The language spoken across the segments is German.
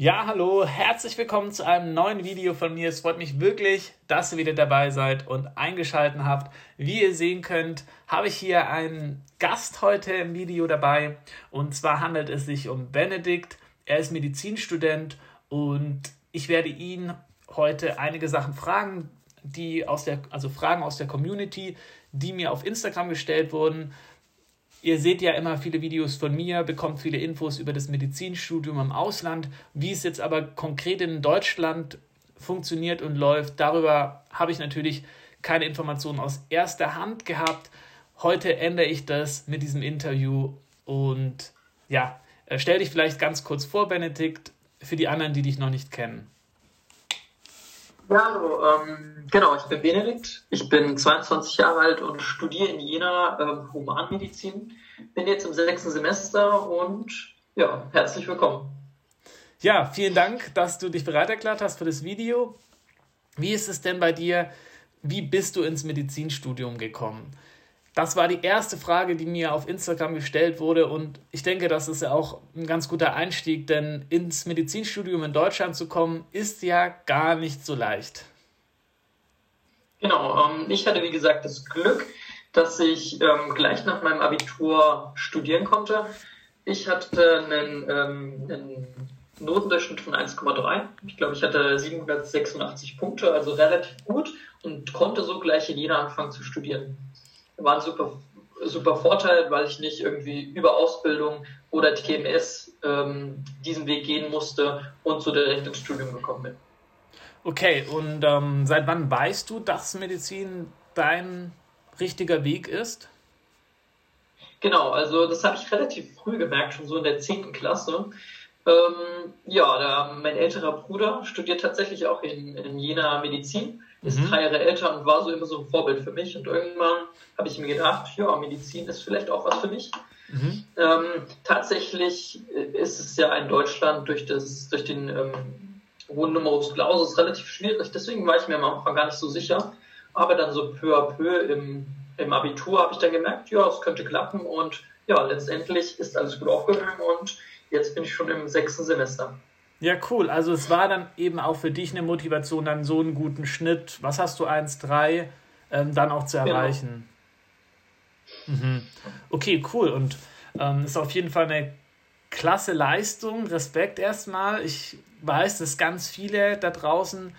Ja, hallo, herzlich willkommen zu einem neuen Video von mir. Es freut mich wirklich, dass ihr wieder dabei seid und eingeschaltet habt. Wie ihr sehen könnt, habe ich hier einen Gast heute im Video dabei. Und zwar handelt es sich um Benedikt. Er ist Medizinstudent und ich werde ihn heute einige Sachen fragen, die aus der, also Fragen aus der Community, die mir auf Instagram gestellt wurden. Ihr seht ja immer viele Videos von mir, bekommt viele Infos über das Medizinstudium im Ausland. Wie es jetzt aber konkret in Deutschland funktioniert und läuft, darüber habe ich natürlich keine Informationen aus erster Hand gehabt. Heute ändere ich das mit diesem Interview und ja, äh, stell dich vielleicht ganz kurz vor, Benedikt, für die anderen, die dich noch nicht kennen. Ja, hallo, ähm, genau, ich bin Benedikt, ich bin 22 Jahre alt und studiere in Jena ähm, Humanmedizin. Bin jetzt im sechsten Semester und ja, herzlich willkommen. Ja, vielen Dank, dass du dich bereit erklärt hast für das Video. Wie ist es denn bei dir? Wie bist du ins Medizinstudium gekommen? Das war die erste Frage, die mir auf Instagram gestellt wurde und ich denke, das ist ja auch ein ganz guter Einstieg, denn ins Medizinstudium in Deutschland zu kommen, ist ja gar nicht so leicht. Genau, ähm, ich hatte wie gesagt das Glück, dass ich ähm, gleich nach meinem Abitur studieren konnte. Ich hatte einen, ähm, einen Notendurchschnitt von 1,3. Ich glaube, ich hatte 786 Punkte, also relativ gut und konnte so gleich in Jena anfangen zu studieren war ein super, super Vorteil, weil ich nicht irgendwie über Ausbildung oder TMS ähm, diesen Weg gehen musste und so direkt ins Studium gekommen bin. Okay, und ähm, seit wann weißt du, dass Medizin dein richtiger Weg ist? Genau, also das habe ich relativ früh gemerkt, schon so in der 10. Klasse. Ähm, ja, der, mein älterer Bruder studiert tatsächlich auch in, in Jena Medizin ist mhm. drei Jahre älter und war so immer so ein Vorbild für mich. Und irgendwann habe ich mir gedacht, ja, Medizin ist vielleicht auch was für mich. Mhm. Ähm, tatsächlich ist es ja in Deutschland durch, das, durch den ähm, hohen Numerus Clausus relativ schwierig. Deswegen war ich mir am Anfang gar nicht so sicher. Aber dann so peu à peu im, im Abitur habe ich dann gemerkt, ja, es könnte klappen. Und ja, letztendlich ist alles gut aufgegangen und jetzt bin ich schon im sechsten Semester. Ja, cool. Also es war dann eben auch für dich eine Motivation, dann so einen guten Schnitt, was hast du, 1,3, ähm, dann auch zu genau. erreichen. Genau. Mhm. Okay, cool. Und ähm, ist auf jeden Fall eine klasse Leistung. Respekt erstmal. Ich weiß, dass ganz viele da draußen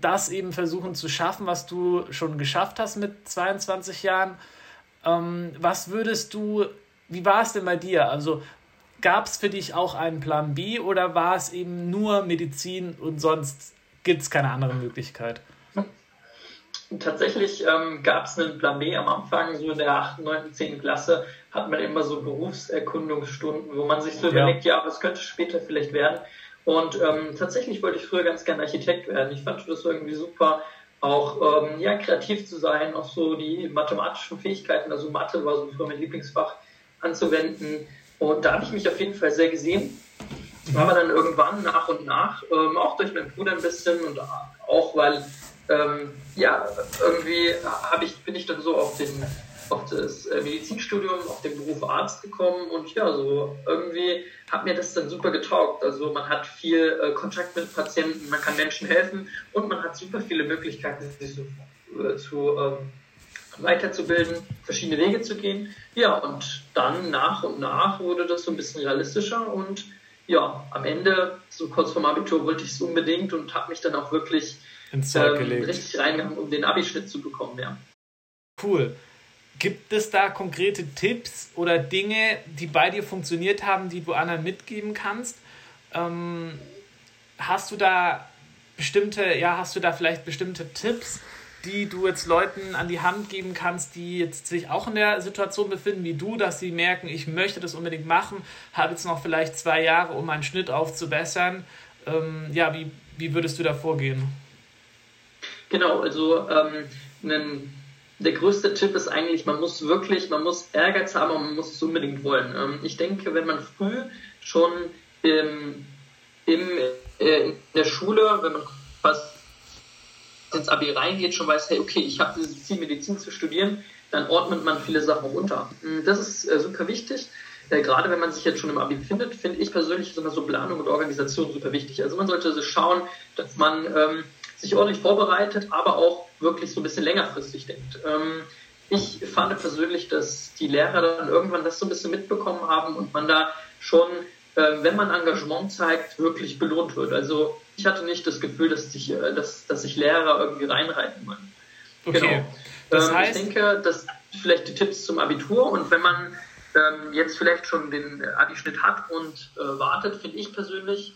das eben versuchen zu schaffen, was du schon geschafft hast mit 22 Jahren. Ähm, was würdest du, wie war es denn bei dir? Also Gab es für dich auch einen Plan B oder war es eben nur Medizin und sonst gibt es keine andere Möglichkeit? Tatsächlich ähm, gab es einen Plan B am Anfang, so in der 8., 9., 10. Klasse hat man immer so Berufserkundungsstunden, wo man sich so ja. überlegt, ja, was könnte später vielleicht werden. Und ähm, tatsächlich wollte ich früher ganz gerne Architekt werden. Ich fand das irgendwie super, auch ähm, ja, kreativ zu sein, auch so die mathematischen Fähigkeiten, also Mathe war so früher mein Lieblingsfach, anzuwenden. Und da habe ich mich auf jeden Fall sehr gesehen. Aber dann irgendwann nach und nach, ähm, auch durch meinen Bruder ein bisschen und auch weil, ähm, ja, irgendwie ich, bin ich dann so auf, den, auf das äh, Medizinstudium, auf den Beruf Arzt gekommen und ja, so irgendwie hat mir das dann super getaugt. Also man hat viel äh, Kontakt mit Patienten, man kann Menschen helfen und man hat super viele Möglichkeiten, sich so, äh, zu ähm, weiterzubilden, verschiedene Wege zu gehen. Ja, und dann nach und nach wurde das so ein bisschen realistischer und ja, am Ende, so kurz vorm Abitur, wollte ich es unbedingt und habe mich dann auch wirklich ähm, richtig reingegangen, um den Abischnitt zu bekommen, ja. Cool. Gibt es da konkrete Tipps oder Dinge, die bei dir funktioniert haben, die du anderen mitgeben kannst? Ähm, hast du da bestimmte, ja, hast du da vielleicht bestimmte Tipps, die du jetzt Leuten an die Hand geben kannst, die jetzt sich auch in der Situation befinden wie du, dass sie merken, ich möchte das unbedingt machen, habe jetzt noch vielleicht zwei Jahre, um meinen Schnitt aufzubessern. Ähm, ja, wie, wie würdest du da vorgehen? Genau, also ähm, ein, der größte Tipp ist eigentlich, man muss wirklich, man muss Ehrgeiz haben und man muss es unbedingt wollen. Ähm, ich denke, wenn man früh schon im, im, äh, in der Schule, wenn man quasi ins Abi reingeht, schon weiß, hey, okay, ich habe dieses Ziel, Medizin zu studieren, dann ordnet man viele Sachen runter. Hm, das ist äh, super wichtig. äh, gerade wenn man sich jetzt schon im Abi befindet, finde ich persönlich ist immer so Planung und Organisation super wichtig. Also man sollte so schauen, dass man ähm, sich ordentlich vorbereitet, aber auch wirklich so ein bisschen längerfristig denkt. Ähm, ich fand persönlich, dass die Lehrer dann irgendwann das so ein bisschen mitbekommen haben und man da schon, wenn man Engagement zeigt, wirklich belohnt wird. Also ich hatte nicht das Gefühl, dass sich, äh, dass, dass sich Lehrer irgendwie reinreiten wollen. Okay. Genau. Das ähm, heißt, ich denke, dass vielleicht die Tipps zum Abitur und wenn man ähm, jetzt vielleicht schon den Abischnitt hat und äh, wartet, finde ich persönlich,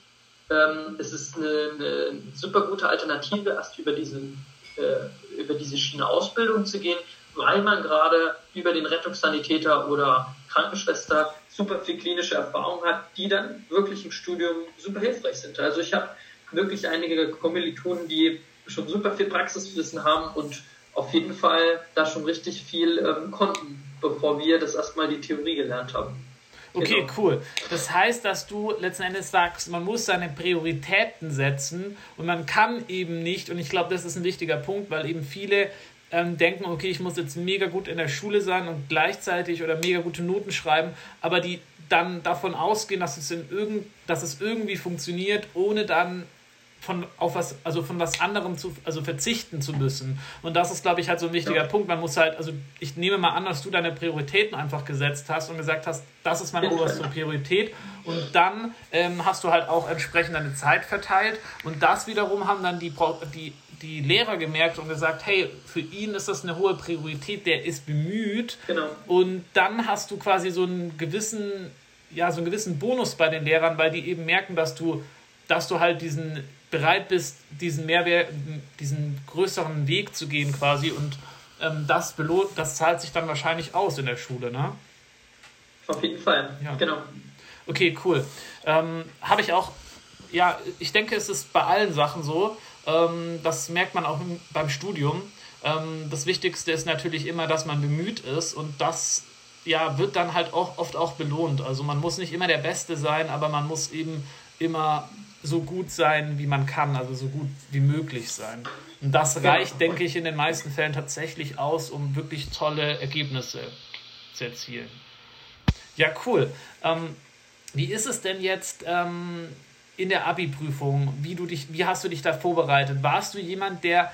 ähm, es ist eine, eine, super gute Alternative, erst über, diesen, äh, über diese Schiene Ausbildung zu gehen, weil man gerade über den Rettungssanitäter oder Krankenschwester super viel klinische Erfahrung hat, die dann wirklich im Studium super hilfreich sind. Also ich habe wirklich einige Kommilitonen, die schon super viel Praxiswissen haben und auf jeden Fall da schon richtig viel ähm, konnten, bevor wir das erstmal die Theorie gelernt haben. Okay, genau. cool. Das heißt, dass du letzten Endes sagst, man muss seine Prioritäten setzen und man kann eben nicht, und ich glaube, das ist ein wichtiger Punkt, weil eben viele ähm, denken, okay, ich muss jetzt mega gut in der Schule sein und gleichzeitig oder mega gute Noten schreiben, aber die dann davon ausgehen, dass es, in irgend, dass es irgendwie funktioniert, ohne dann von auf was, also von was anderem zu, also verzichten zu müssen. Und das ist, glaube ich, halt so ein wichtiger ja. Punkt. Man muss halt, also ich nehme mal an, dass du deine Prioritäten einfach gesetzt hast und gesagt hast, das ist meine oberste Priorität. Und dann ähm, hast du halt auch entsprechend deine Zeit verteilt. Und das wiederum haben dann die, die, die Lehrer gemerkt und gesagt, hey, für ihn ist das eine hohe Priorität, der ist bemüht. Genau. Und dann hast du quasi so einen gewissen, ja, so einen gewissen Bonus bei den Lehrern, weil die eben merken, dass du, dass du halt diesen bereit bist, diesen Mehrwert, diesen größeren Weg zu gehen quasi und ähm, das belohnt, das zahlt sich dann wahrscheinlich aus in der Schule, ne? Auf jeden Fall, ja. genau. Okay, cool. Ähm, Habe ich auch, ja, ich denke, es ist bei allen Sachen so. Ähm, das merkt man auch beim Studium. Ähm, das Wichtigste ist natürlich immer, dass man bemüht ist und das ja, wird dann halt auch oft auch belohnt. Also man muss nicht immer der Beste sein, aber man muss eben immer so gut sein, wie man kann, also so gut wie möglich sein. Und das reicht, denke ich, in den meisten Fällen tatsächlich aus, um wirklich tolle Ergebnisse zu erzielen. Ja, cool. Ähm, wie ist es denn jetzt ähm, in der Abi-Prüfung? Wie, wie hast du dich da vorbereitet? Warst du jemand, der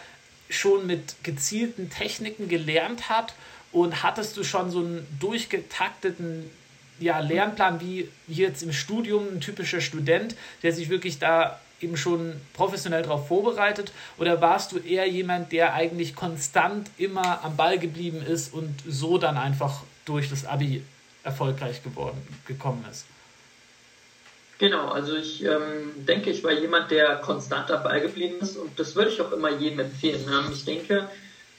schon mit gezielten Techniken gelernt hat? Und hattest du schon so einen durchgetakteten ja, Lernplan wie, jetzt im Studium ein typischer Student, der sich wirklich da eben schon professionell darauf vorbereitet? Oder warst du eher jemand, der eigentlich konstant immer am Ball geblieben ist und so dann einfach durch das Abi erfolgreich geworden, gekommen ist? Genau, also ich ähm, denke, ich war jemand, der konstant Ball geblieben ist und das würde ich auch immer jedem empfehlen. Ähm, ich denke,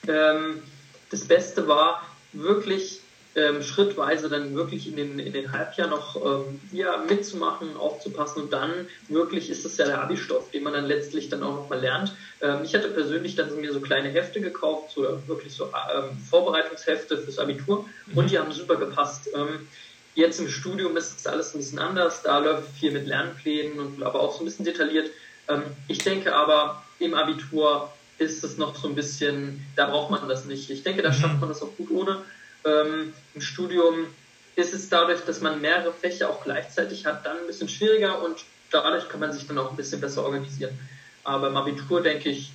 ähm, das Beste war wirklich ähm, schrittweise dann wirklich in den, in den Halbjahr noch ähm, ja, mitzumachen, aufzupassen und dann wirklich ist das ja der Abi-Stoff, den man dann letztlich dann auch nochmal lernt. Ähm, ich hatte persönlich dann mir so kleine Hefte gekauft, so wirklich so ähm, Vorbereitungshefte fürs Abitur und die haben super gepasst. Jetzt im Studium ist es alles ein bisschen anders, da läuft viel mit Lernplänen und aber auch so ein bisschen detailliert. Ähm, ich denke aber im Abitur ist es noch so ein bisschen, da braucht man das nicht. Ich denke, da mhm. schafft man das auch gut ohne. Ähm, Im Studium ist es dadurch, dass man mehrere Fächer auch gleichzeitig hat, dann ein bisschen schwieriger und dadurch kann man sich dann auch ein bisschen besser organisieren. Aber im Abitur denke ich,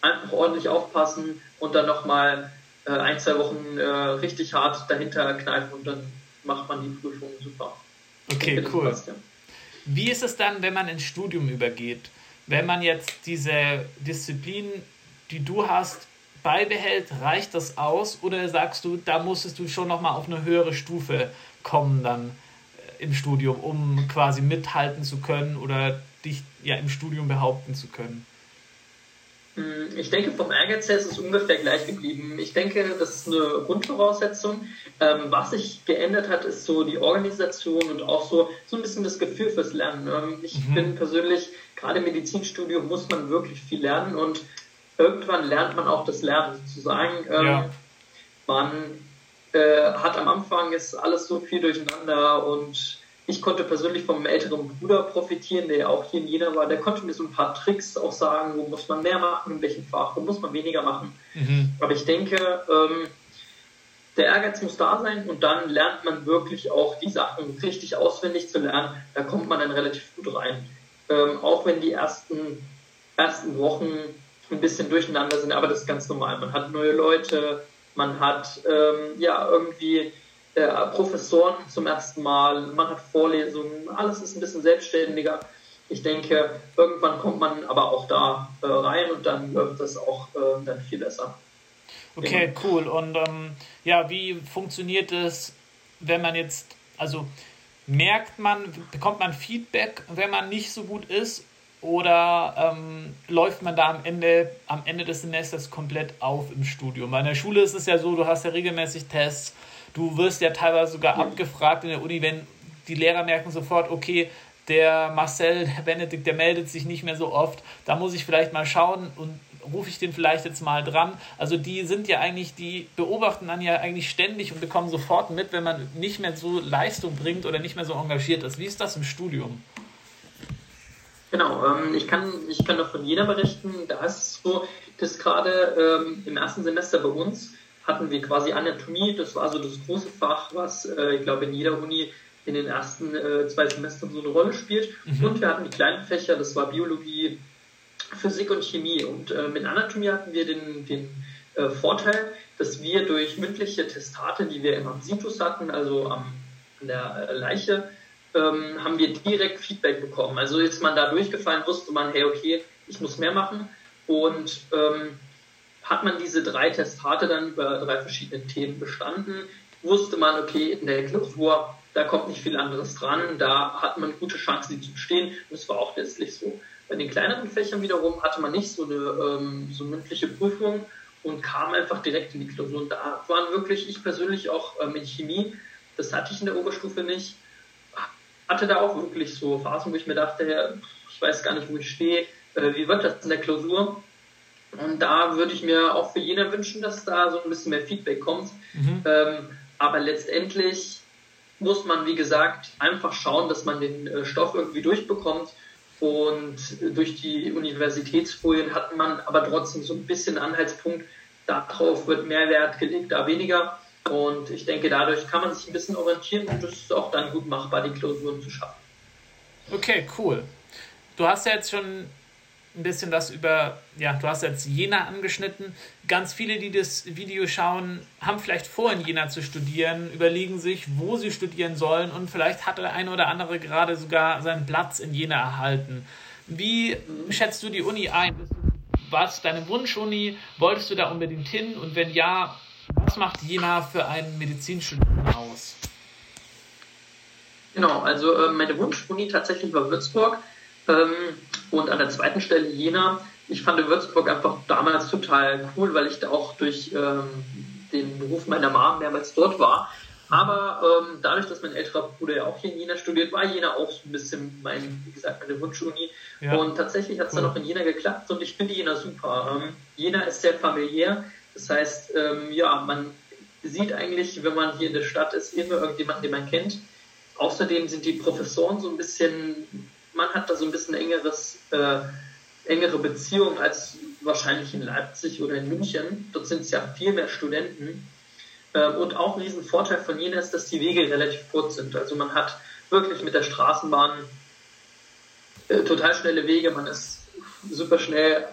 einfach ordentlich aufpassen und dann nochmal äh, ein, zwei Wochen äh, richtig hart dahinter kneifen und dann macht man die Prüfung super. Okay, denke, cool. Passt, ja. Wie ist es dann, wenn man ins Studium übergeht? Wenn man jetzt diese Disziplin, die du hast, beibehält, reicht das aus? Oder sagst du, da musstest du schon nochmal auf eine höhere Stufe kommen dann äh, im Studium, um quasi mithalten zu können oder dich ja im Studium behaupten zu können? Hm, ich denke, vom Ehrgeiz her ist es ungefähr gleich geblieben. Ich denke, das ist eine Grundvoraussetzung. Ähm, was sich geändert hat, ist so die Organisation und auch so, so ein bisschen das Gefühl fürs Lernen. Ähm, ich mhm. bin persönlich, gerade im Medizinstudium muss man wirklich viel lernen und irgendwann lernt man auch das Lernen sozusagen. Ähm, ja. Man äh, hat am Anfang ist alles so viel durcheinander und ich konnte persönlich vom älteren Bruder profitieren, der auch hier in Jena war. Der konnte mir so ein paar Tricks auch sagen, wo muss man mehr machen, in welchem Fach, wo muss man weniger machen. Mhm. Aber ich denke, ähm, der Ehrgeiz muss da sein und dann lernt man wirklich auch die Sachen richtig auswendig zu lernen. Da kommt man dann relativ gut rein. Ähm, auch wenn die ersten, ersten Wochen ein bisschen durcheinander sind, aber das ist ganz normal. Man hat neue Leute, man hat ähm, ja irgendwie äh, Professoren zum ersten Mal, man hat Vorlesungen, alles ist ein bisschen selbstständiger. Ich denke, irgendwann kommt man aber auch da äh, rein und dann läuft das auch äh, dann viel besser. Okay, cool. Und ähm, ja, wie funktioniert es, wenn man jetzt, also merkt man, bekommt man Feedback, wenn man nicht so gut ist? Oder ähm, läuft man da am Ende, am Ende des Semesters komplett auf im Studium? Bei der Schule ist es ja so, du hast ja regelmäßig Tests, du wirst ja teilweise sogar abgefragt in der Uni, wenn die Lehrer merken sofort, okay, der Marcel, der Benedikt, der meldet sich nicht mehr so oft, da muss ich vielleicht mal schauen und rufe ich den vielleicht jetzt mal dran. Also die sind ja eigentlich, die beobachten dann ja eigentlich ständig und bekommen sofort mit, wenn man nicht mehr so Leistung bringt oder nicht mehr so engagiert ist. Wie ist das im Studium? Genau, ähm, ich, kann, ich kann doch von jeder berichten. Da ist es so, dass gerade ähm, im ersten Semester bei uns hatten wir quasi Anatomie, das war so das große Fach, was äh, ich glaube in jeder Uni in den ersten äh, zwei Semestern so eine Rolle spielt. Mhm. Und wir hatten die kleinen Fächer, das war Biologie, Physik und Chemie. Und äh, mit Anatomie hatten wir den, den äh, Vorteil, dass wir durch mündliche Testate, die wir im Situs hatten, also am, an der äh, Leiche, ähm, haben wir direkt Feedback bekommen. Also ist man da durchgefallen, wusste man, hey, okay, ich muss mehr machen. Und ähm, hat man diese drei Testate dann über drei verschiedene Themen bestanden, wusste man, okay, in der Klausur, da kommt nicht viel anderes dran, da hat man gute Chancen, die zu bestehen. Und das war auch letztlich so. Bei den kleineren Fächern wiederum hatte man nicht so eine ähm, so mündliche Prüfung und kam einfach direkt in die Klausur. Und da waren wirklich, ich persönlich auch ähm, in Chemie, das hatte ich in der Oberstufe nicht, hatte da auch wirklich so Phasen, wo ich mir dachte, ich weiß gar nicht, wo ich stehe, äh, wie wird das in der Klausur? Und da würde ich mir auch für jeder wünschen, dass da so ein bisschen mehr Feedback kommt. Mhm. Ähm, aber letztendlich muss man, wie gesagt, einfach schauen, dass man den äh, Stoff irgendwie durchbekommt und durch die Universitätsfolien hat man aber trotzdem so ein bisschen Anhaltspunkt, darauf wird mehr Wert gelegt, da weniger. Und ich denke, dadurch kann man sich ein bisschen orientieren und es ist auch dann gut machbar, die Klausuren zu schaffen. Okay, cool. Du hast ja jetzt schon ein bisschen was über, ja, du hast jetzt Jena angeschnitten. Ganz viele, die das Video schauen, haben vielleicht vor, in Jena zu studieren, überlegen sich, wo sie studieren sollen und vielleicht hat der eine oder andere gerade sogar seinen Platz in Jena erhalten. Wie schätzt du die Uni ein? War es deine Wunschuni? Wolltest du da unbedingt hin? Und wenn ja, was macht Jena für einen Medizinstudenten aus? Genau, also äh, meine Wunschuni tatsächlich war Würzburg. Ähm, und an der zweiten Stelle Jena. Ich fand Würzburg einfach damals total cool, weil ich da auch durch ähm, den Beruf meiner Mom mehrmals dort war. Aber ähm, dadurch, dass mein älterer Bruder ja auch hier in Jena studiert, war Jena auch so ein bisschen mein, wie gesagt, meine Wunschuni. Ja. Und tatsächlich hat es cool. dann auch in Jena geklappt und ich finde Jena super. Ähm, Jena ist sehr familiär. Das heißt, ähm, ja, man sieht eigentlich, wenn man hier in der Stadt ist, immer irgendjemanden, den man kennt. Außerdem sind die Professoren so ein bisschen man hat da so ein bisschen engeres, äh, engere Beziehung als wahrscheinlich in Leipzig oder in München. Dort sind es ja viel mehr Studenten. Äh, und auch ein Riesenvorteil von Jena ist, dass die Wege relativ kurz sind. Also man hat wirklich mit der Straßenbahn äh, total schnelle Wege. Man ist super schnell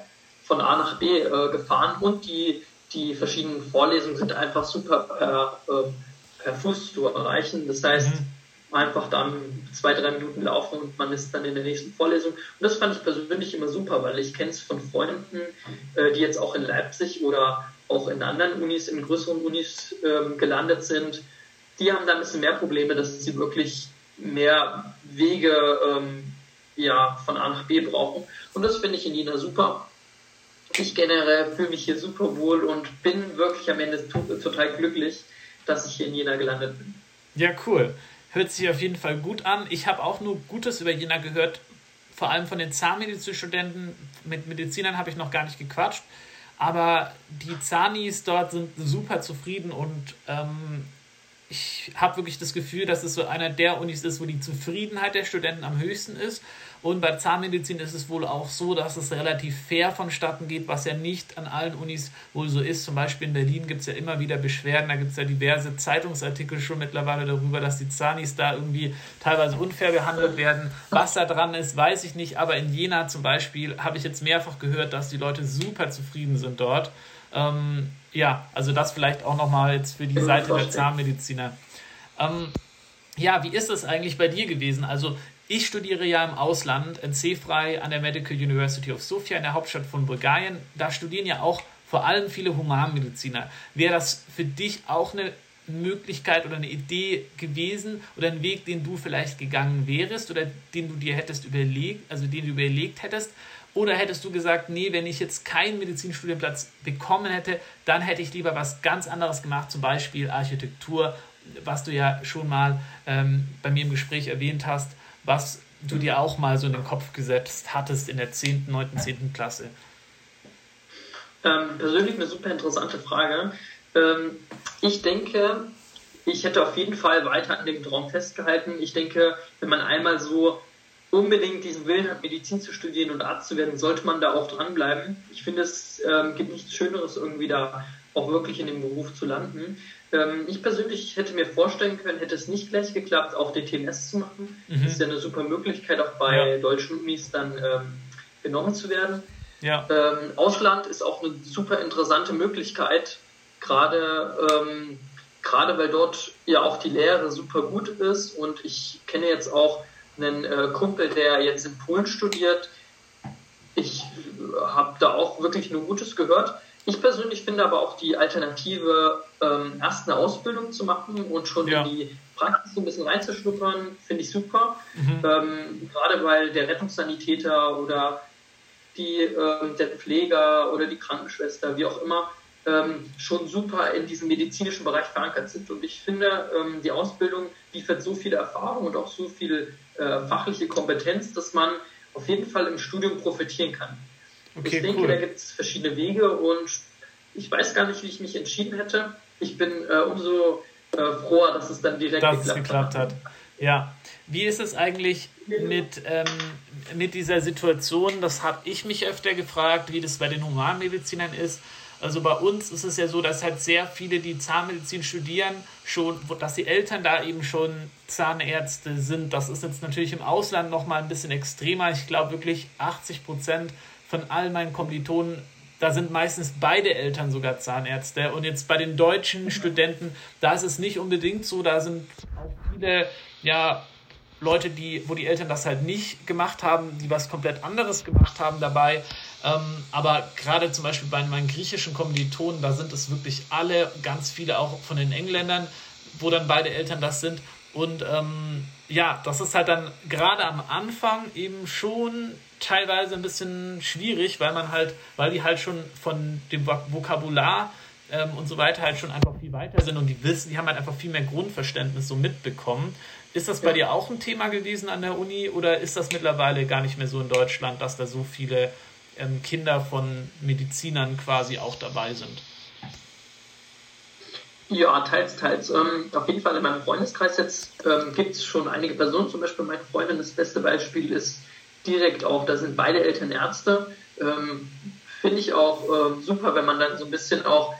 von A nach B äh, gefahren und die, die verschiedenen Vorlesungen sind einfach super per, äh, per Fuß zu erreichen. Das heißt, mhm einfach dann zwei, drei Minuten laufen und man ist dann in der nächsten Vorlesung. Und das fand ich persönlich immer super, weil ich kenne es von Freunden, äh, die jetzt auch in Leipzig oder auch in anderen Unis, in größeren Unis ähm, gelandet sind. Die haben da ein bisschen mehr Probleme, dass sie wirklich mehr Wege ähm, ja, von A nach B brauchen. Und das finde ich in Jena super. Ich generell fühle mich hier super wohl und bin wirklich am Ende total glücklich, dass ich hier in Jena gelandet bin. Ja, cool. Hört sich auf jeden Fall gut an. Ich habe auch nur Gutes über Jena gehört, vor allem von den Zahnmedizinstudenten. Mit Medizinern habe ich noch gar nicht gequatscht. Aber die Zahnis dort sind super zufrieden und ähm, ich habe wirklich das Gefühl, dass es so einer der Unis ist, wo die Zufriedenheit der Studenten am höchsten ist. Und bei Zahnmedizin ist es wohl auch so, dass es relativ fair vonstatten geht, was ja nicht an allen Unis wohl so ist. Zum Beispiel in Berlin gibt es ja immer wieder Beschwerden, da gibt es ja diverse Zeitungsartikel schon mittlerweile darüber, dass die Zanis da irgendwie teilweise unfair behandelt werden. Was da dran ist, weiß ich nicht, aber in Jena zum Beispiel habe ich jetzt mehrfach gehört, dass die Leute super zufrieden sind dort. Ähm, ja, also das vielleicht auch nochmal jetzt für die Seite der Zahnmediziner. Ähm, ja, wie ist es eigentlich bei dir gewesen? Also ich studiere ja im Ausland, NC-frei an der Medical University of Sofia in der Hauptstadt von Bulgarien. Da studieren ja auch vor allem viele Humanmediziner. Wäre das für dich auch eine Möglichkeit oder eine Idee gewesen oder ein Weg, den du vielleicht gegangen wärst oder den du dir hättest überlegt, also den du überlegt hättest? Oder hättest du gesagt, nee, wenn ich jetzt keinen Medizinstudienplatz bekommen hätte, dann hätte ich lieber was ganz anderes gemacht, zum Beispiel Architektur, was du ja schon mal ähm, bei mir im Gespräch erwähnt hast, was du dir auch mal so in den Kopf gesetzt hattest in der 10., 9., 10. Klasse. Ähm, persönlich eine super interessante Frage. Ähm, ich denke, ich hätte auf jeden Fall weiter an dem Traum festgehalten. Ich denke, wenn man einmal so unbedingt diesen Willen hat, Medizin zu studieren und Arzt zu werden, sollte man da auch dranbleiben. Ich finde, es ähm, gibt nichts Schöneres, irgendwie da auch wirklich in dem Beruf zu landen. Ähm, ich persönlich hätte mir vorstellen können, hätte es nicht gleich geklappt, auch den TMS zu machen. Mhm. Das ist ja eine super Möglichkeit, auch bei ja. deutschen Unis dann ähm, genommen zu werden. Ja. Ähm, Ausland ist auch eine super interessante Möglichkeit, gerade ähm, gerade weil dort ja auch die Lehre super gut ist und ich kenne jetzt auch einen äh, Kumpel, der jetzt in Polen studiert. Ich habe da auch wirklich nur Gutes gehört. Ich persönlich finde aber auch die Alternative, ähm, erst eine Ausbildung zu machen und schon ja. in die Praxis ein bisschen reinzuschnuppern, finde ich super. Mhm. Ähm, gerade weil der Rettungssanitäter oder die, ähm, der Pfleger oder die Krankenschwester, wie auch immer, ähm, schon super in diesem medizinischen Bereich verankert sind. Und ich finde, ähm, die Ausbildung liefert so viel Erfahrung und auch so viel äh, fachliche Kompetenz, dass man auf jeden Fall im Studium profitieren kann. Okay, ich denke, cool. da gibt es verschiedene Wege und ich weiß gar nicht, wie ich mich entschieden hätte. Ich bin äh, umso äh, froher, dass es dann direkt dass geklappt, es geklappt hat. hat. Ja. Wie ist es eigentlich mit, ähm, mit dieser Situation? Das habe ich mich öfter gefragt, wie das bei den Humanmedizinern ist. Also bei uns ist es ja so, dass halt sehr viele, die Zahnmedizin studieren, schon, dass die Eltern da eben schon Zahnärzte sind. Das ist jetzt natürlich im Ausland nochmal ein bisschen extremer. Ich glaube wirklich 80 Prozent von all meinen Kommilitonen, da sind meistens beide Eltern sogar Zahnärzte. Und jetzt bei den deutschen Studenten, da ist es nicht unbedingt so, da sind auch viele, ja, Leute, die, wo die Eltern das halt nicht gemacht haben, die was komplett anderes gemacht haben dabei. Ähm, aber gerade zum Beispiel bei meinen griechischen Kommilitonen, da sind es wirklich alle, ganz viele auch von den Engländern, wo dann beide Eltern das sind. Und ähm, ja, das ist halt dann gerade am Anfang eben schon teilweise ein bisschen schwierig, weil man halt, weil die halt schon von dem Vokabular ähm, und so weiter halt schon einfach viel weiter sind und die wissen, die haben halt einfach viel mehr Grundverständnis so mitbekommen. Ist das bei ja. dir auch ein Thema gewesen an der Uni oder ist das mittlerweile gar nicht mehr so in Deutschland, dass da so viele ähm, Kinder von Medizinern quasi auch dabei sind? Ja, teils, teils. Ähm, auf jeden Fall in meinem Freundeskreis jetzt ähm, gibt es schon einige Personen, zum Beispiel meine Freundin, das beste Beispiel ist direkt auch, da sind beide Eltern Ärzte. Ähm, Finde ich auch ähm, super, wenn man dann so ein bisschen auch,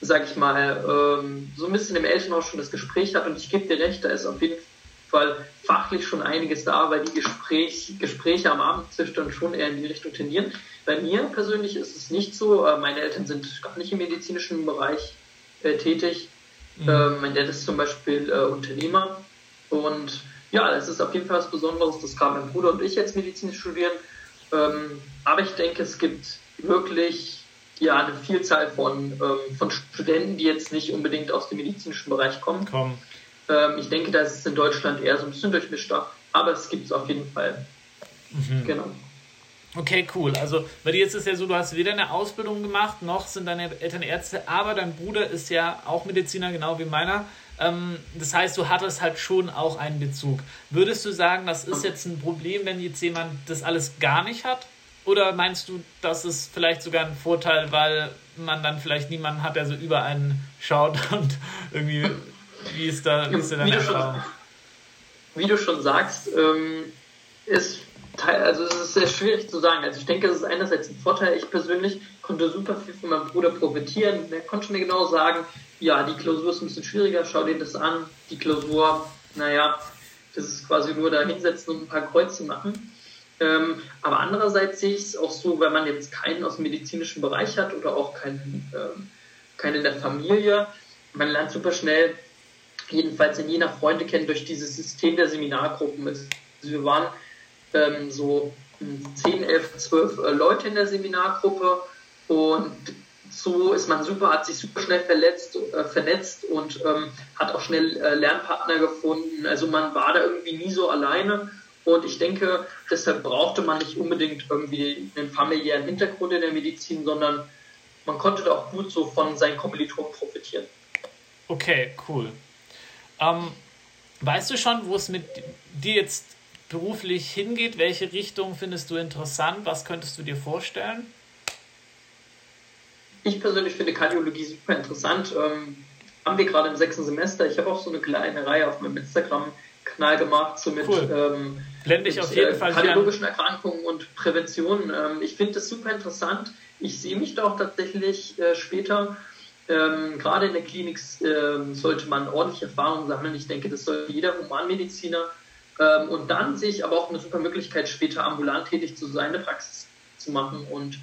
sag ich mal, ähm, so ein bisschen im Elternhaus schon das Gespräch hat. Und ich gebe dir recht, da ist auf jeden Fall fachlich schon einiges da, weil die Gespräch, Gespräche am Abendtisch dann schon eher in die Richtung tendieren. Bei mir persönlich ist es nicht so. Äh, meine Eltern sind gar nicht im medizinischen Bereich äh, tätig. Mhm. Äh, mein Dad ist zum Beispiel äh, Unternehmer und ja, es ist auf jeden Fall was Besonderes, dass gerade mein Bruder und ich jetzt Medizin studieren. Ähm, aber ich denke, es gibt wirklich ja, eine Vielzahl von, ähm, von Studenten, die jetzt nicht unbedingt aus dem medizinischen Bereich kommen. Komm. Ähm, ich denke, das ist in Deutschland eher so ein bisschen durchmischter, aber es gibt es auf jeden Fall. Mhm. Genau. Okay, cool. Also bei dir ist es ja so, du hast weder eine Ausbildung gemacht, noch sind deine Eltern Ärzte, aber dein Bruder ist ja auch Mediziner, genau wie meiner. Ähm, das heißt, du hattest halt schon auch einen Bezug. Würdest du sagen, das ist jetzt ein Problem, wenn jetzt jemand das alles gar nicht hat? Oder meinst du, das ist vielleicht sogar ein Vorteil, weil man dann vielleicht niemanden hat, der so über einen schaut und irgendwie, wie ist da, wie ist da deine Erfahrung? Wie du schon sagst, ähm, ist also es ist sehr schwierig zu sagen. Also ich denke, es ist einerseits ein Vorteil. Ich persönlich konnte super viel von meinem Bruder profitieren. Der konnte mir genau sagen, ja, die Klausur ist ein bisschen schwieriger, schau dir das an. Die Klausur, naja, das ist quasi nur da hinsetzen und ein paar Kreuze machen. Ähm, aber andererseits sehe ich es auch so, wenn man jetzt keinen aus dem medizinischen Bereich hat oder auch keinen, ähm, keinen in der Familie, man lernt super schnell, jedenfalls in jener Freunde kennen, durch dieses System der Seminargruppen. Also wir waren ähm, so 10, 11, 12 Leute in der Seminargruppe und so ist man super, hat sich super schnell verletzt, äh, vernetzt und ähm, hat auch schnell äh, Lernpartner gefunden. Also man war da irgendwie nie so alleine. Und ich denke, deshalb brauchte man nicht unbedingt irgendwie einen familiären Hintergrund in der Medizin, sondern man konnte da auch gut so von seinen Kommilitonen profitieren. Okay, cool. Ähm, weißt du schon, wo es mit dir jetzt beruflich hingeht? Welche Richtung findest du interessant? Was könntest du dir vorstellen? Ich persönlich finde Kardiologie super interessant. Ähm, haben wir gerade im sechsten Semester. Ich habe auch so eine kleine Reihe auf meinem Instagram-Kanal gemacht, so mit, cool. ähm, Blende ich mit, auf jeden äh, Fall kardiologischen Erkrankungen und Prävention. Ähm, ich finde das super interessant. Ich sehe mich da auch tatsächlich äh, später. Ähm, gerade in der Klinik äh, sollte man ordentliche Erfahrungen sammeln. Ich denke, das sollte jeder Humanmediziner. Ähm, und dann sehe ich aber auch eine super Möglichkeit, später ambulant tätig zu sein, eine Praxis zu machen. Und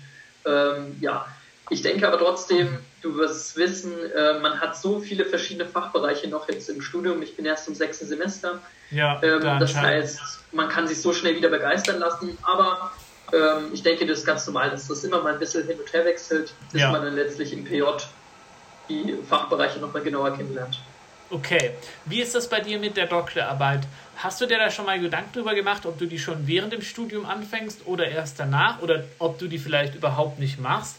ähm, ja, ich denke aber trotzdem, du wirst es wissen, äh, man hat so viele verschiedene Fachbereiche noch jetzt im Studium. Ich bin erst im sechsten Semester. Ja, ähm, das heißt, man kann sich so schnell wieder begeistern lassen, aber ähm, ich denke, das ist ganz normal, dass das immer mal ein bisschen hin und her wechselt, bis ja. man dann letztlich im PJ die Fachbereiche nochmal genauer kennenlernt. Okay, wie ist das bei dir mit der Doktorarbeit? Hast du dir da schon mal Gedanken darüber gemacht, ob du die schon während dem Studium anfängst oder erst danach oder ob du die vielleicht überhaupt nicht machst?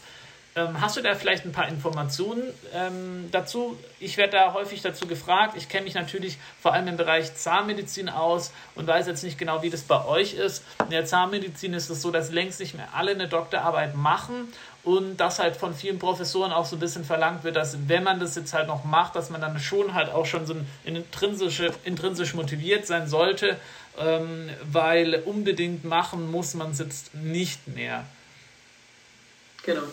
Ähm, hast du da vielleicht ein paar Informationen ähm, dazu? Ich werde da häufig dazu gefragt. Ich kenne mich natürlich vor allem im Bereich Zahnmedizin aus und weiß jetzt nicht genau, wie das bei euch ist. In der Zahnmedizin ist es so, dass längst nicht mehr alle eine Doktorarbeit machen und dass halt von vielen Professoren auch so ein bisschen verlangt wird, dass wenn man das jetzt halt noch macht, dass man dann schon halt auch schon so intrinsisch, intrinsisch motiviert sein sollte, ähm, weil unbedingt machen muss man es jetzt nicht mehr. Genau.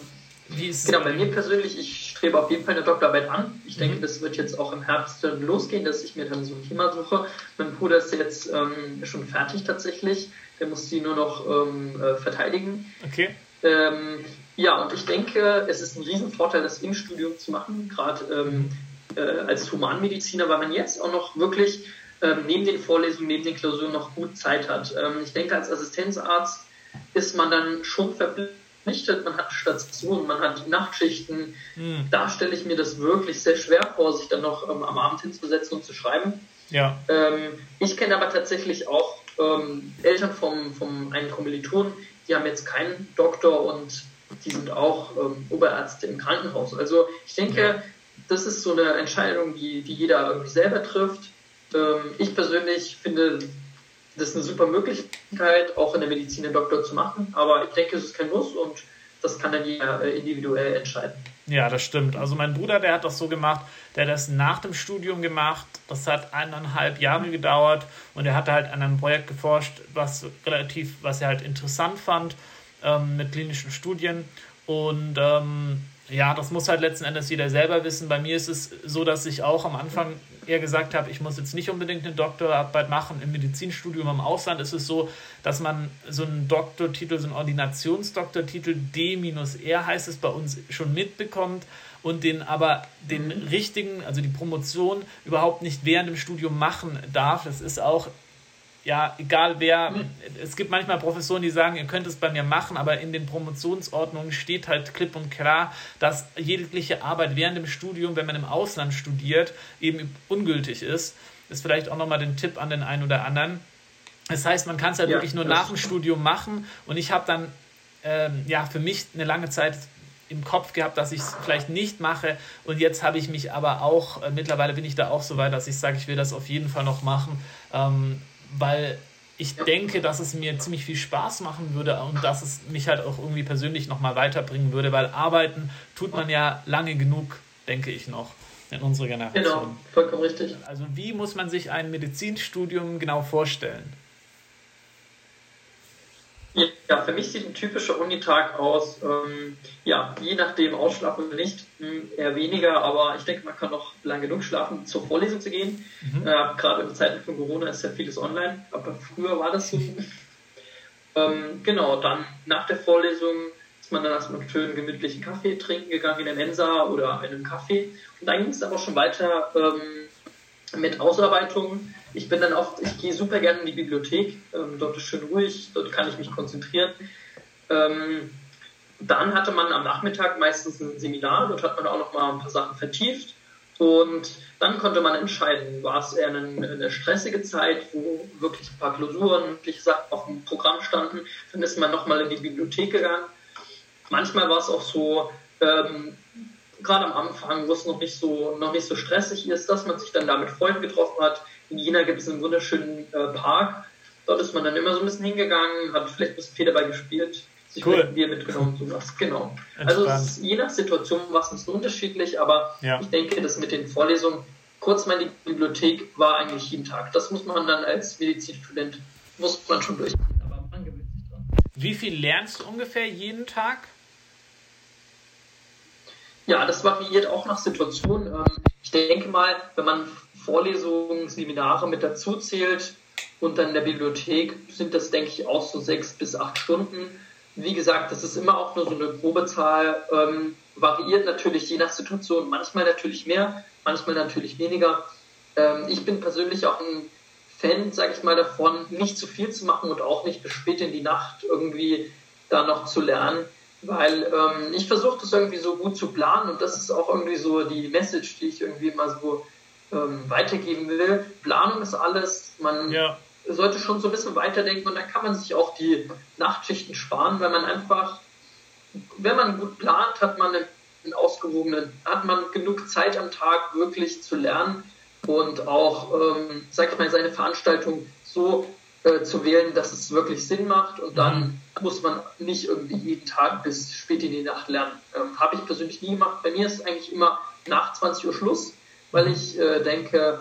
Wie ist genau, bei mir persönlich, ich strebe auf jeden Fall eine Doktorarbeit an. Ich denke, mhm. das wird jetzt auch im Herbst losgehen, dass ich mir dann so ein Thema suche. Mein Bruder ist jetzt ähm, schon fertig tatsächlich. Der muss die nur noch ähm, äh, verteidigen. Okay. Ähm, ja, und ich denke, es ist ein Riesenvorteil, das im Studium zu machen, gerade ähm, äh, als Humanmediziner, weil man jetzt auch noch wirklich ähm, neben den Vorlesungen, neben den Klausuren noch gut Zeit hat. Ähm, ich denke, als Assistenzarzt ist man dann schon verpflichtet, verpflichtet, man hat Stationen, man hat Nachtschichten. Mhm. Da stelle ich mir das wirklich sehr schwer vor, sich dann noch ähm, am Abend hinzusetzen und zu schreiben. Ja. Ähm, ich kenne aber tatsächlich auch ähm, Eltern vom, vom einen Kommiliton, die haben jetzt keinen Doktor und die sind auch ähm, Oberärzte im Krankenhaus. Also ich denke, ja. das ist so eine Entscheidung, die, die jeder irgendwie selber trifft. Ähm, ich persönlich finde das ist eine super Möglichkeit, auch in der Medizin einen Doktor zu machen. Aber ich denke, es ist kein Muss und das kann dann jeder äh, individuell entscheiden. Ja, das stimmt. Also mein Bruder, der hat das so gemacht, der hat das nach dem Studium gemacht. Das hat eineinhalb Jahre gedauert und er hatte halt an einem Projekt geforscht, was relativ, was er halt interessant fand ähm, mit klinischen Studien. Und ähm, ja, das muss halt letzten Endes jeder selber wissen. Bei mir ist es so, dass ich auch am Anfang eher gesagt habe, ich muss jetzt nicht unbedingt eine Doktorarbeit machen. Im Medizinstudium im Ausland ist es so, dass man so einen Doktortitel, so einen Ordinationsdoktortitel D-R heißt es bei uns schon mitbekommt und den aber den mhm. richtigen, also die Promotion überhaupt nicht während dem Studium machen darf. Das ist auch ja, egal wer, es gibt manchmal Professoren, die sagen, ihr könnt es bei mir machen, aber in den Promotionsordnungen steht halt klipp und klar, dass jegliche Arbeit während dem Studium, wenn man im Ausland studiert, eben ungültig ist. Das ist vielleicht auch nochmal den Tipp an den einen oder anderen. Das heißt, man kann es halt ja, wirklich nur nach dem Studium machen und ich habe dann ähm, ja für mich eine lange Zeit im Kopf gehabt, dass ich es vielleicht nicht mache und jetzt habe ich mich aber auch, äh, mittlerweile bin ich da auch so weit, dass ich sage, ich will das auf jeden Fall noch machen. Ähm, weil ich denke, dass es mir ziemlich viel Spaß machen würde und dass es mich halt auch irgendwie persönlich nochmal weiterbringen würde, weil arbeiten tut man ja lange genug, denke ich noch, in unserer Generation. Genau, vollkommen richtig. Also wie muss man sich ein Medizinstudium genau vorstellen? Ja, für mich sieht ein typischer Unitag aus, ähm, ja, je nachdem ausschlafen oder nicht, hm, eher weniger, aber ich denke, man kann noch lang genug schlafen, zur Vorlesung zu gehen. Mhm. Äh, Gerade in Zeiten von Corona ist ja vieles online, aber früher war das so. ähm, genau, dann nach der Vorlesung ist man dann erstmal einen schönen gemütlichen Kaffee trinken gegangen in der Mensa oder in einem Kaffee. Und dann ging es aber schon weiter ähm, mit Ausarbeitungen ich bin dann oft, ich gehe super gerne in die Bibliothek, ähm, dort ist schön ruhig, dort kann ich mich konzentrieren. Ähm, dann hatte man am Nachmittag meistens ein Seminar, dort hat man auch noch mal ein paar Sachen vertieft und dann konnte man entscheiden, war es eher eine, eine stressige Zeit, wo wirklich ein paar Klausuren, mögliche Sachen auf dem Programm standen, dann ist man noch mal in die Bibliothek gegangen. Manchmal war es auch so, ähm, gerade am Anfang, wo es noch nicht so noch nicht so stressig ist, dass man sich dann da mit Freunden getroffen hat, in Jena gibt es einen wunderschönen äh, Park. Dort ist man dann immer so ein bisschen hingegangen, hat vielleicht ein bisschen Federball gespielt, sich cool. Bier mitgenommen, sowas. Genau. Entspannt. Also ist, je nach Situation war es ein bisschen unterschiedlich, aber ja. ich denke, dass mit den Vorlesungen kurz mal die Bibliothek war eigentlich jeden Tag. Das muss man dann als Medizinstudent, muss man schon durch. Aber man gewöhnt sich dran. Wie viel lernst du ungefähr jeden Tag? Ja, das variiert auch nach Situation. Ähm, ich denke mal, wenn man Vorlesungen, Seminare mit dazu zählt und dann in der Bibliothek sind das, denke ich, auch so sechs bis acht Stunden. Wie gesagt, das ist immer auch nur so eine Probezahl, ähm, variiert natürlich je nach Situation, manchmal natürlich mehr, manchmal natürlich weniger. Ähm, ich bin persönlich auch ein Fan, sage ich mal, davon, nicht zu viel zu machen und auch nicht bis spät in die Nacht irgendwie da noch zu lernen, weil ähm, ich versuche das irgendwie so gut zu planen und das ist auch irgendwie so die Message, die ich irgendwie immer so ähm, weitergeben will. Planung ist alles, man ja. sollte schon so ein bisschen weiterdenken und dann kann man sich auch die Nachtschichten sparen, weil man einfach, wenn man gut plant, hat man einen ausgewogenen, hat man genug Zeit am Tag wirklich zu lernen und auch, ähm, sag ich mal, seine Veranstaltung so äh, zu wählen, dass es wirklich Sinn macht und dann mhm. muss man nicht irgendwie jeden Tag bis spät in die Nacht lernen. Ähm, Habe ich persönlich nie gemacht. Bei mir ist eigentlich immer nach 20 Uhr Schluss weil ich äh, denke,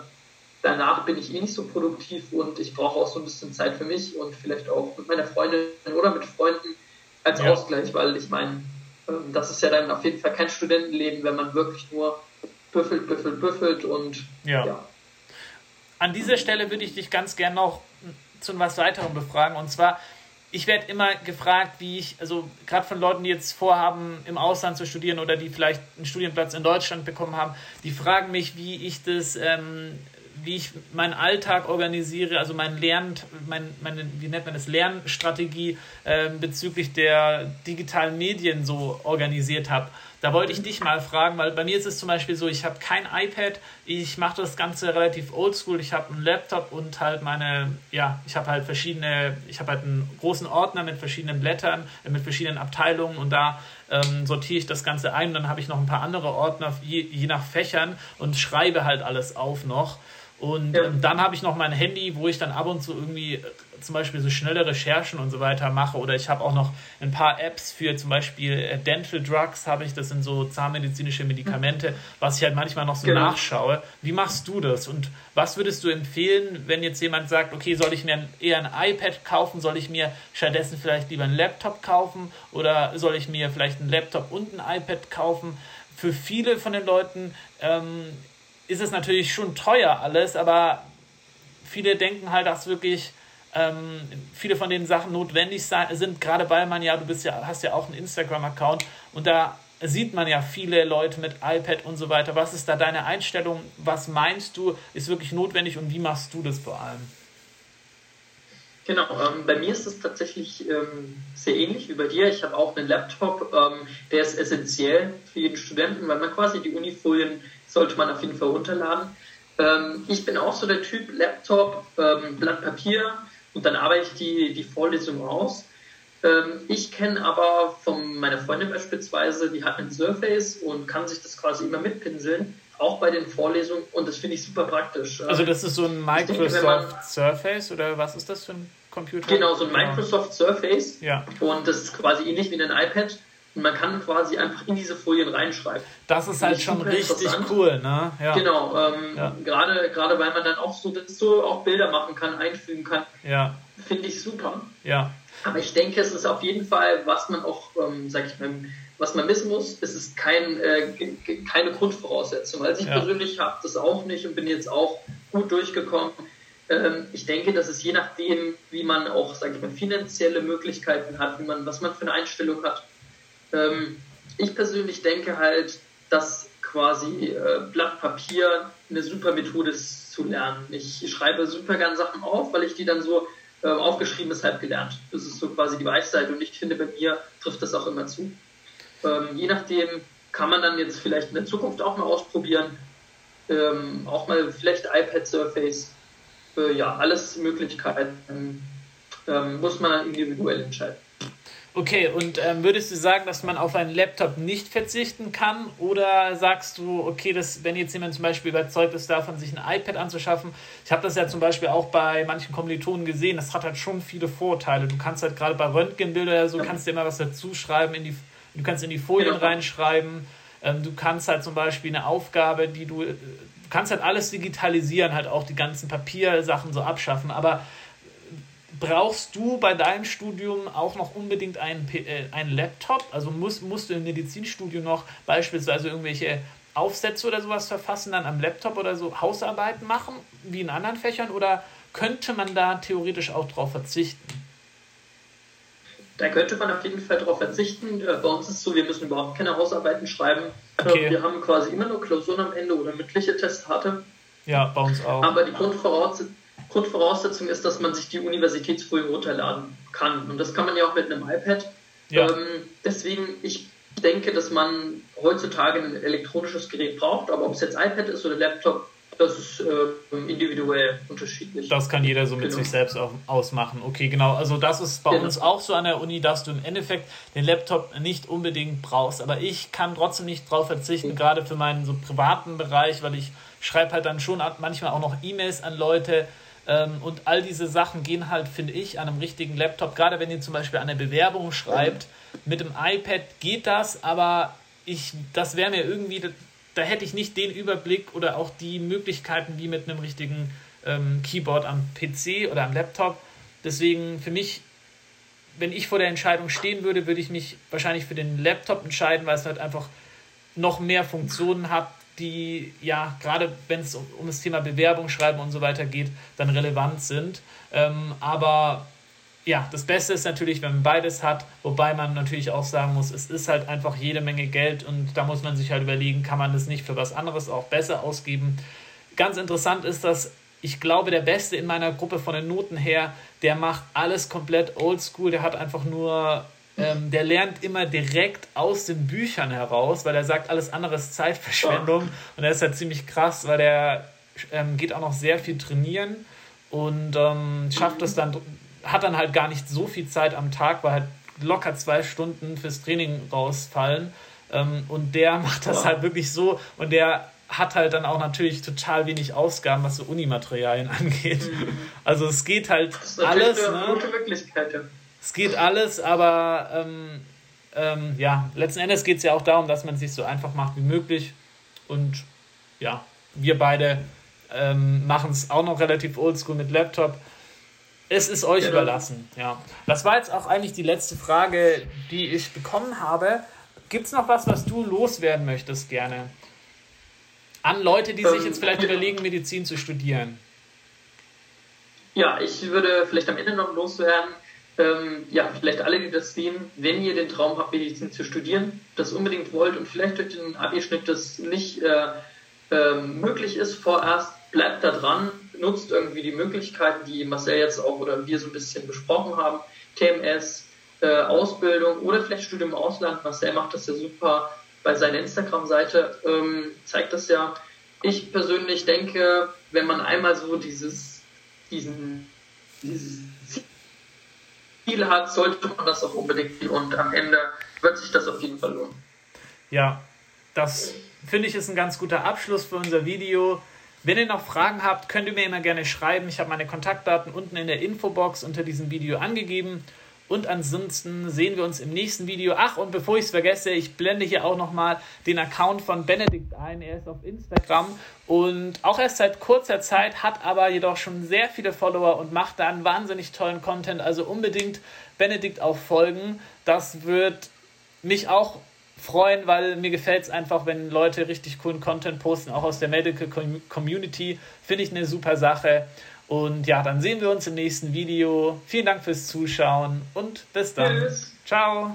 danach bin ich eh nicht so produktiv und ich brauche auch so ein bisschen Zeit für mich und vielleicht auch mit meiner Freundin oder mit Freunden als ja. Ausgleich, weil ich meine, ähm, das ist ja dann auf jeden Fall kein Studentenleben, wenn man wirklich nur büffelt, büffelt, büffelt und ja. ja. An dieser Stelle würde ich dich ganz gern noch zu was weiterem befragen und zwar ich werde immer gefragt, wie ich, also gerade von Leuten, die jetzt vorhaben, im Ausland zu studieren oder die vielleicht einen Studienplatz in Deutschland bekommen haben, die fragen mich, wie ich das, ähm, wie ich meinen Alltag organisiere, also mein Lern, mein, meine, wie nennt man das, Lernstrategie äh, bezüglich der digitalen Medien so organisiert habe. Da wollte ich dich mal fragen, weil bei mir ist es zum Beispiel so, ich habe kein iPad, ich mache das Ganze relativ oldschool, ich habe einen Laptop und halt meine, ja, ich habe halt verschiedene, ich habe halt einen großen Ordner mit verschiedenen Blättern, äh, mit verschiedenen Abteilungen und da ähm, sortiere ich das Ganze ein und dann habe ich noch ein paar andere Ordner, je, je nach Fächern und schreibe halt alles auf noch. Und ja. ähm, dann habe ich noch mein Handy, wo ich dann ab und zu irgendwie zum Beispiel so schnelle Recherchen und so weiter mache. Oder ich habe auch noch ein paar Apps für zum Beispiel äh, Dental Drugs, habe ich, das sind so zahnmedizinische Medikamente, was ich halt manchmal noch so genau. nachschaue. Wie machst du das? Und was würdest du empfehlen, wenn jetzt jemand sagt, okay, soll ich mir eher ein iPad kaufen? Soll ich mir stattdessen vielleicht lieber einen Laptop kaufen? Oder soll ich mir vielleicht einen Laptop und ein iPad kaufen? Für viele von den Leuten ähm, ist es natürlich schon teuer alles, aber viele denken halt, dass wirklich ähm, viele von den Sachen notwendig sind, gerade weil man ja, du bist ja, hast ja auch einen Instagram-Account und da sieht man ja viele Leute mit iPad und so weiter. Was ist da deine Einstellung? Was meinst du, ist wirklich notwendig und wie machst du das vor allem? Genau, ähm, bei mir ist es tatsächlich ähm, sehr ähnlich wie bei dir. Ich habe auch einen Laptop, ähm, der ist essentiell für jeden Studenten, weil man quasi die Unifolien sollte man auf jeden Fall runterladen. Ähm, ich bin auch so der Typ Laptop, ähm, Blatt Papier und dann arbeite ich die, die Vorlesung aus. Ähm, ich kenne aber von meiner Freundin beispielsweise, die hat einen Surface und kann sich das quasi immer mitpinseln, auch bei den Vorlesungen und das finde ich super praktisch. Also das ist so ein Microsoft denke, man, Surface oder was ist das für ein Computer? Genau, so ein Microsoft Surface. Ja. Und das ist quasi ähnlich wie ein iPad. Und man kann quasi einfach in diese Folien reinschreiben. Das ist halt schon richtig cool, ne? Ja. Genau, ähm, ja. gerade, gerade weil man dann auch so, so auch Bilder machen kann, einfügen kann. Ja. Finde ich super. Ja. Aber ich denke, es ist auf jeden Fall, was man auch, ähm, sag ich mal, was man wissen muss, es ist kein, äh, keine Grundvoraussetzung. Also ich ja. persönlich habe das auch nicht und bin jetzt auch gut durchgekommen. Ähm, ich denke, dass es je nachdem, wie man auch, sage ich mal, finanzielle Möglichkeiten hat, wie man, was man für eine Einstellung hat. Ähm, ich persönlich denke halt, dass quasi äh, Blatt Papier eine super Methode ist zu lernen. Ich schreibe super gern Sachen auf, weil ich die dann so äh, aufgeschrieben ist, halb gelernt. Das ist so quasi die Weisheit und ich finde, bei mir trifft das auch immer zu. Ähm, je nachdem kann man dann jetzt vielleicht in der Zukunft auch mal ausprobieren. Ähm, auch mal vielleicht iPad Surface. Äh, ja, alles Möglichkeiten. Ähm, muss man individuell entscheiden. Okay, und ähm, würdest du sagen, dass man auf einen Laptop nicht verzichten kann? Oder sagst du, okay, dass, wenn jetzt jemand zum Beispiel überzeugt ist, davon sich ein iPad anzuschaffen, ich habe das ja zum Beispiel auch bei manchen Kommilitonen gesehen, das hat halt schon viele Vorteile. Du kannst halt gerade bei Röntgenbildern oder so, kannst dir immer was dazu schreiben, in die, du kannst in die Folien ja. reinschreiben, ähm, du kannst halt zum Beispiel eine Aufgabe, die du, du kannst halt alles digitalisieren, halt auch die ganzen Papiersachen so abschaffen, aber brauchst du bei deinem Studium auch noch unbedingt einen, äh, einen Laptop? Also musst, musst du im Medizinstudium noch beispielsweise irgendwelche Aufsätze oder sowas verfassen, dann am Laptop oder so Hausarbeiten machen, wie in anderen Fächern? Oder könnte man da theoretisch auch drauf verzichten? Da könnte man auf jeden Fall darauf verzichten. Äh, bei uns ist es so, wir müssen überhaupt keine Hausarbeiten schreiben. Okay. Wir haben quasi immer nur Klausuren am Ende oder mündliche Testate. Ja, bei uns auch. Aber die Grundvoraussetzung Grundvoraussetzung ist, dass man sich die Universitätsfolien runterladen kann. Und das kann man ja auch mit einem iPad. Ja. Ähm, deswegen, ich denke, dass man heutzutage ein elektronisches Gerät braucht, aber ob es jetzt iPad ist oder Laptop, das ist äh, individuell unterschiedlich. Das kann jeder so mit genau. sich selbst auch ausmachen. Okay, genau. Also das ist bei genau. uns auch so an der Uni, dass du im Endeffekt den Laptop nicht unbedingt brauchst. Aber ich kann trotzdem nicht darauf verzichten, okay. gerade für meinen so privaten Bereich, weil ich schreibe halt dann schon manchmal auch noch E-Mails an Leute, und all diese Sachen gehen halt, finde ich, an einem richtigen Laptop, gerade wenn ihr zum Beispiel eine Bewerbung schreibt, mit dem iPad geht das, aber ich, das wäre mir irgendwie, da, da, hätte ich nicht den Überblick oder auch die Möglichkeiten wie mit einem richtigen ähm, Keyboard am PC oder am Laptop. Deswegen für mich, wenn ich vor der Entscheidung stehen würde, würde ich mich wahrscheinlich für den Laptop entscheiden, weil es halt einfach noch mehr Funktionen hat, die ja gerade wenn es um, um, das Thema Bewerbung schreiben und so weiter geht, dann relevant sind. Ähm, aber ja, das Beste ist natürlich, wenn man beides hat, wobei man natürlich auch sagen muss, es ist halt einfach jede Menge Geld und da muss man sich halt überlegen, kann man das nicht für was anderes auch besser ausgeben. Ganz interessant ist, dass ich glaube, der Beste in meiner Gruppe von den Noten her, der macht alles komplett oldschool, der hat einfach nur ähm, der lernt immer direkt aus den Büchern heraus, weil er sagt, alles andere ist Zeitverschwendung. Und er ist halt ziemlich krass, weil er ähm, geht auch noch sehr viel trainieren und ähm, schafft es dann, hat dann halt gar nicht so viel Zeit am Tag, weil halt locker zwei Stunden fürs Training rausfallen. Ähm, und der macht das halt wirklich so und der hat halt dann auch natürlich total wenig Ausgaben, was so Unimaterialien angeht. Mhm. Also es geht halt das ist alles. Eine ne? gute Möglichkeit, ja. Es geht alles, aber ähm, ähm, ja, letzten Endes geht es ja auch darum, dass man es sich so einfach macht wie möglich. Und ja, wir beide ähm, machen es auch noch relativ oldschool mit Laptop. Es ist euch ja. überlassen, ja. Das war jetzt auch eigentlich die letzte Frage, die ich bekommen habe. Gibt es noch was, was du loswerden möchtest gerne? An Leute, die sich jetzt vielleicht überlegen, Medizin zu studieren. Ja, ich würde vielleicht am Ende noch loswerden ähm, ja, vielleicht alle, die das sehen, wenn ihr den Traum habt, Medizin zu studieren, das unbedingt wollt und vielleicht durch den Abischnitt das nicht äh, äh, möglich ist vorerst, bleibt da dran, nutzt irgendwie die Möglichkeiten, die Marcel jetzt auch oder wir so ein bisschen besprochen haben, TMS, äh, Ausbildung oder vielleicht Studium im Ausland. Marcel macht das ja super bei seiner Instagram-Seite, ähm, zeigt das ja. Ich persönlich denke, wenn man einmal so dieses, diesen, dieses Ziel hat, sollte man das auch unbedingt und am Ende wird sich das auf jeden Fall lohnen. Ja, das finde ich ist ein ganz guter Abschluss für unser Video. Wenn ihr noch Fragen habt, könnt ihr mir immer gerne schreiben. Ich habe meine Kontaktdaten unten in der Infobox unter diesem Video angegeben. Und ansonsten sehen wir uns im nächsten Video. Ach, und bevor ich es vergesse, ich blende hier auch nochmal den Account von Benedikt ein. Er ist auf Instagram und auch erst seit kurzer Zeit, hat aber jedoch schon sehr viele Follower und macht da einen wahnsinnig tollen Content. Also unbedingt Benedikt auch folgen. Das wird mich auch freuen, weil mir gefällt es einfach, wenn Leute richtig coolen Content posten, auch aus der Medical Community. Finde ich eine super Sache. Und ja, dann sehen wir uns im nächsten Video. Vielen Dank fürs Zuschauen und bis dann. Tschüss. Ciao.